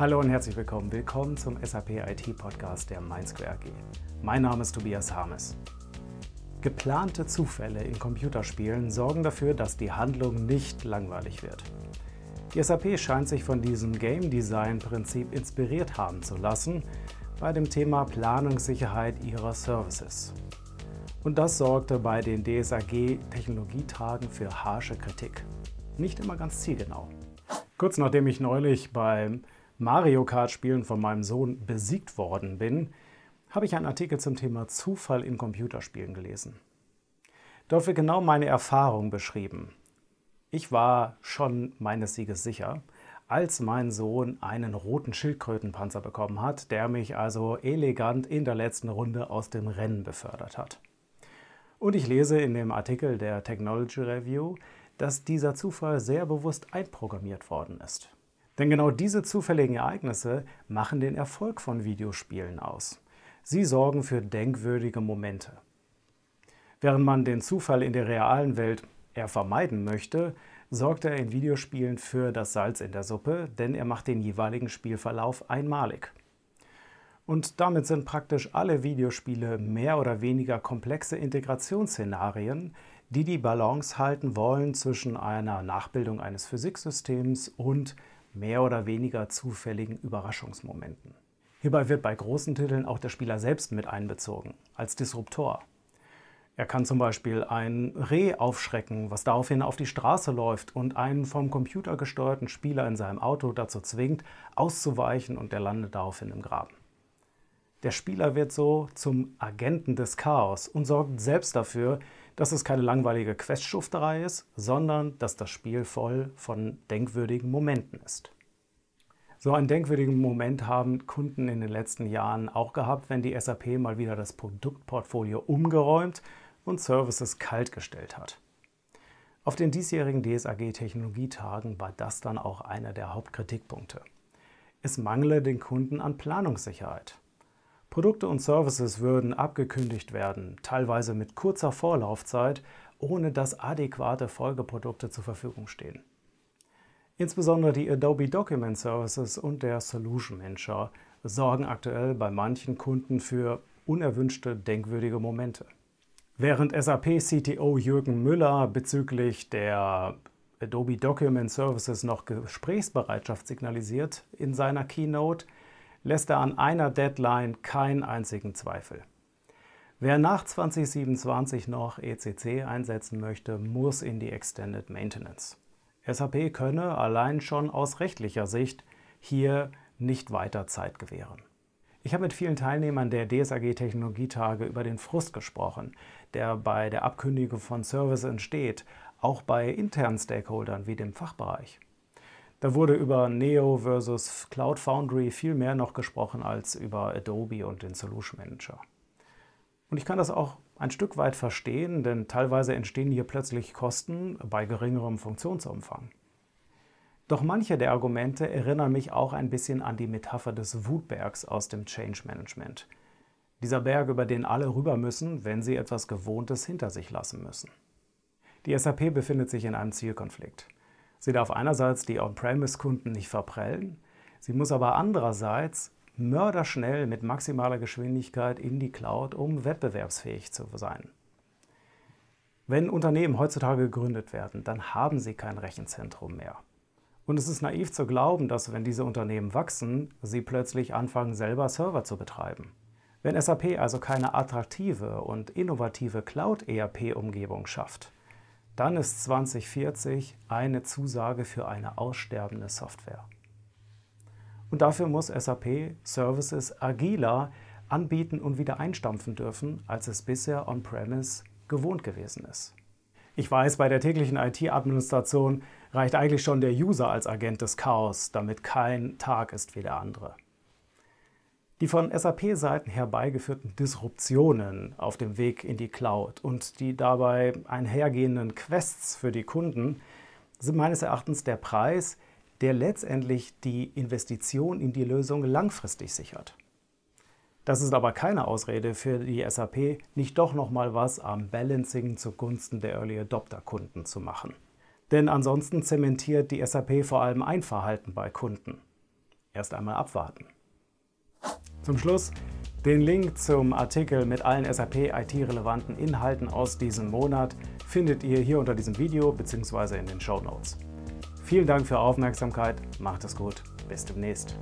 Hallo und herzlich willkommen. Willkommen zum SAP IT Podcast der MindSquare AG. Mein Name ist Tobias Harmes. Geplante Zufälle in Computerspielen sorgen dafür, dass die Handlung nicht langweilig wird. Die SAP scheint sich von diesem Game Design Prinzip inspiriert haben zu lassen bei dem Thema Planungssicherheit ihrer Services. Und das sorgte bei den DSAG Technologietagen für harsche Kritik. Nicht immer ganz zielgenau. Kurz nachdem ich neulich beim Mario Kart Spielen von meinem Sohn besiegt worden bin, habe ich einen Artikel zum Thema Zufall in Computerspielen gelesen. Dort wird genau meine Erfahrung beschrieben. Ich war schon meines Sieges sicher, als mein Sohn einen roten Schildkrötenpanzer bekommen hat, der mich also elegant in der letzten Runde aus dem Rennen befördert hat. Und ich lese in dem Artikel der Technology Review, dass dieser Zufall sehr bewusst einprogrammiert worden ist. Denn genau diese zufälligen Ereignisse machen den Erfolg von Videospielen aus. Sie sorgen für denkwürdige Momente. Während man den Zufall in der realen Welt eher vermeiden möchte, sorgt er in Videospielen für das Salz in der Suppe, denn er macht den jeweiligen Spielverlauf einmalig. Und damit sind praktisch alle Videospiele mehr oder weniger komplexe Integrationsszenarien, die die Balance halten wollen zwischen einer Nachbildung eines Physiksystems und mehr oder weniger zufälligen Überraschungsmomenten. Hierbei wird bei großen Titeln auch der Spieler selbst mit einbezogen, als Disruptor. Er kann zum Beispiel ein Reh aufschrecken, was daraufhin auf die Straße läuft und einen vom Computer gesteuerten Spieler in seinem Auto dazu zwingt, auszuweichen und der landet daraufhin im Graben. Der Spieler wird so zum Agenten des Chaos und sorgt selbst dafür, dass es keine langweilige Questschufterei ist, sondern dass das Spiel voll von denkwürdigen Momenten ist. So einen denkwürdigen Moment haben Kunden in den letzten Jahren auch gehabt, wenn die SAP mal wieder das Produktportfolio umgeräumt und Services kaltgestellt hat. Auf den diesjährigen DSAG Technologietagen war das dann auch einer der Hauptkritikpunkte. Es mangle den Kunden an Planungssicherheit. Produkte und Services würden abgekündigt werden, teilweise mit kurzer Vorlaufzeit, ohne dass adäquate Folgeprodukte zur Verfügung stehen. Insbesondere die Adobe Document Services und der Solution Manager sorgen aktuell bei manchen Kunden für unerwünschte, denkwürdige Momente. Während SAP-CTO Jürgen Müller bezüglich der Adobe Document Services noch Gesprächsbereitschaft signalisiert in seiner Keynote, lässt er an einer Deadline keinen einzigen Zweifel. Wer nach 2027 noch ECC einsetzen möchte, muss in die Extended Maintenance. SAP könne allein schon aus rechtlicher Sicht hier nicht weiter Zeit gewähren. Ich habe mit vielen Teilnehmern der DSAG Technologietage über den Frust gesprochen, der bei der Abkündigung von Service entsteht, auch bei internen Stakeholdern wie dem Fachbereich. Da wurde über Neo versus Cloud Foundry viel mehr noch gesprochen als über Adobe und den Solution Manager. Und ich kann das auch ein Stück weit verstehen, denn teilweise entstehen hier plötzlich Kosten bei geringerem Funktionsumfang. Doch manche der Argumente erinnern mich auch ein bisschen an die Metapher des Wutbergs aus dem Change Management. Dieser Berg, über den alle rüber müssen, wenn sie etwas Gewohntes hinter sich lassen müssen. Die SAP befindet sich in einem Zielkonflikt. Sie darf einerseits die On-Premise-Kunden nicht verprellen, sie muss aber andererseits mörderschnell mit maximaler Geschwindigkeit in die Cloud, um wettbewerbsfähig zu sein. Wenn Unternehmen heutzutage gegründet werden, dann haben sie kein Rechenzentrum mehr. Und es ist naiv zu glauben, dass wenn diese Unternehmen wachsen, sie plötzlich anfangen, selber Server zu betreiben. Wenn SAP also keine attraktive und innovative Cloud-ERP-Umgebung schafft, dann ist 2040 eine Zusage für eine aussterbende Software. Und dafür muss SAP Services agiler anbieten und wieder einstampfen dürfen, als es bisher on-premise gewohnt gewesen ist. Ich weiß, bei der täglichen IT-Administration reicht eigentlich schon der User als Agent des Chaos, damit kein Tag ist wie der andere. Die von SAP-Seiten herbeigeführten Disruptionen auf dem Weg in die Cloud und die dabei einhergehenden Quests für die Kunden sind meines Erachtens der Preis, der letztendlich die Investition in die Lösung langfristig sichert. Das ist aber keine Ausrede für die SAP, nicht doch noch mal was am Balancing zugunsten der Early Adopter Kunden zu machen. Denn ansonsten zementiert die SAP vor allem ein Verhalten bei Kunden. erst einmal abwarten. Zum Schluss den Link zum Artikel mit allen SAP IT-relevanten Inhalten aus diesem Monat findet ihr hier unter diesem Video bzw. in den Show Notes. Vielen Dank für Aufmerksamkeit, macht es gut, bis demnächst.